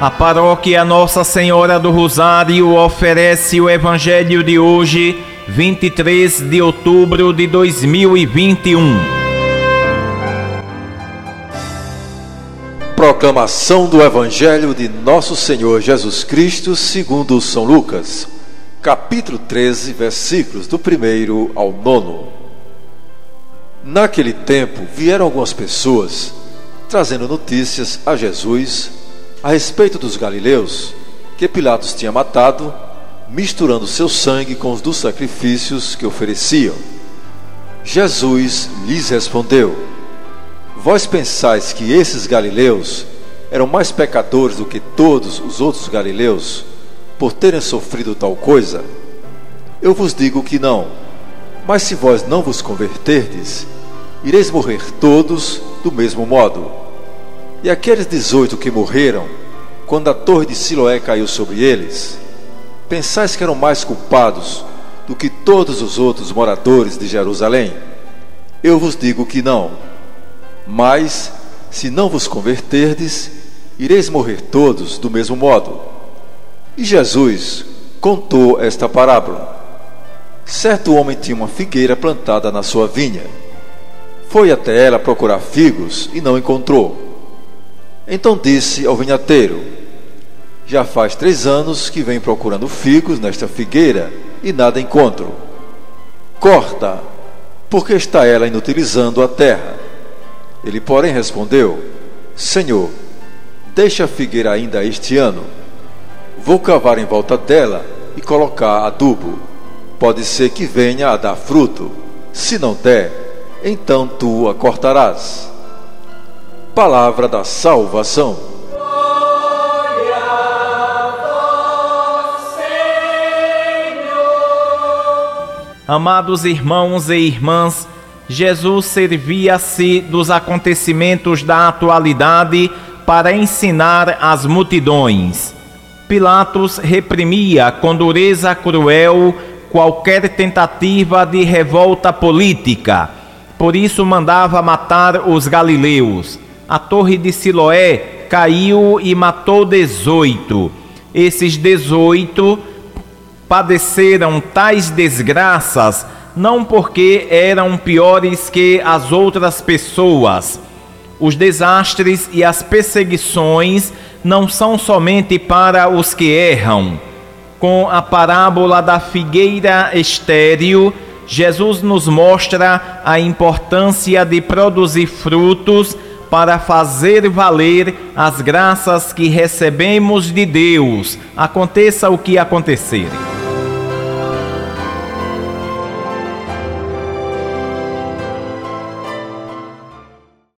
A paróquia Nossa Senhora do Rosário oferece o Evangelho de hoje, 23 de outubro de 2021. Proclamação do Evangelho de Nosso Senhor Jesus Cristo, segundo São Lucas, capítulo 13, versículos do 1 ao 9. Naquele tempo vieram algumas pessoas trazendo notícias a Jesus a respeito dos galileus que Pilatos tinha matado, misturando seu sangue com os dos sacrifícios que ofereciam. Jesus lhes respondeu: Vós pensais que esses galileus eram mais pecadores do que todos os outros galileus por terem sofrido tal coisa? Eu vos digo que não. Mas se vós não vos converterdes, ireis morrer todos do mesmo modo. E aqueles dezoito que morreram, quando a torre de Siloé caiu sobre eles, pensais que eram mais culpados do que todos os outros moradores de Jerusalém? Eu vos digo que não. Mas, se não vos converterdes, ireis morrer todos do mesmo modo. E Jesus contou esta parábola. Certo homem tinha uma figueira plantada na sua vinha. Foi até ela procurar figos e não encontrou. Então disse ao vinhateiro: Já faz três anos que venho procurando figos nesta figueira e nada encontro. Corta, porque está ela inutilizando a terra. Ele, porém, respondeu: Senhor, deixa a figueira ainda este ano. Vou cavar em volta dela e colocar adubo. Pode ser que venha a dar fruto. Se não der, então tu a cortarás palavra da salvação. Amados irmãos e irmãs, Jesus servia-se dos acontecimentos da atualidade para ensinar as multidões. Pilatos reprimia com dureza cruel qualquer tentativa de revolta política. Por isso mandava matar os galileus a torre de Siloé caiu e matou dezoito. Esses dezoito padeceram tais desgraças não porque eram piores que as outras pessoas. Os desastres e as perseguições não são somente para os que erram. Com a parábola da figueira estéril, Jesus nos mostra a importância de produzir frutos para fazer valer as graças que recebemos de Deus, aconteça o que acontecer.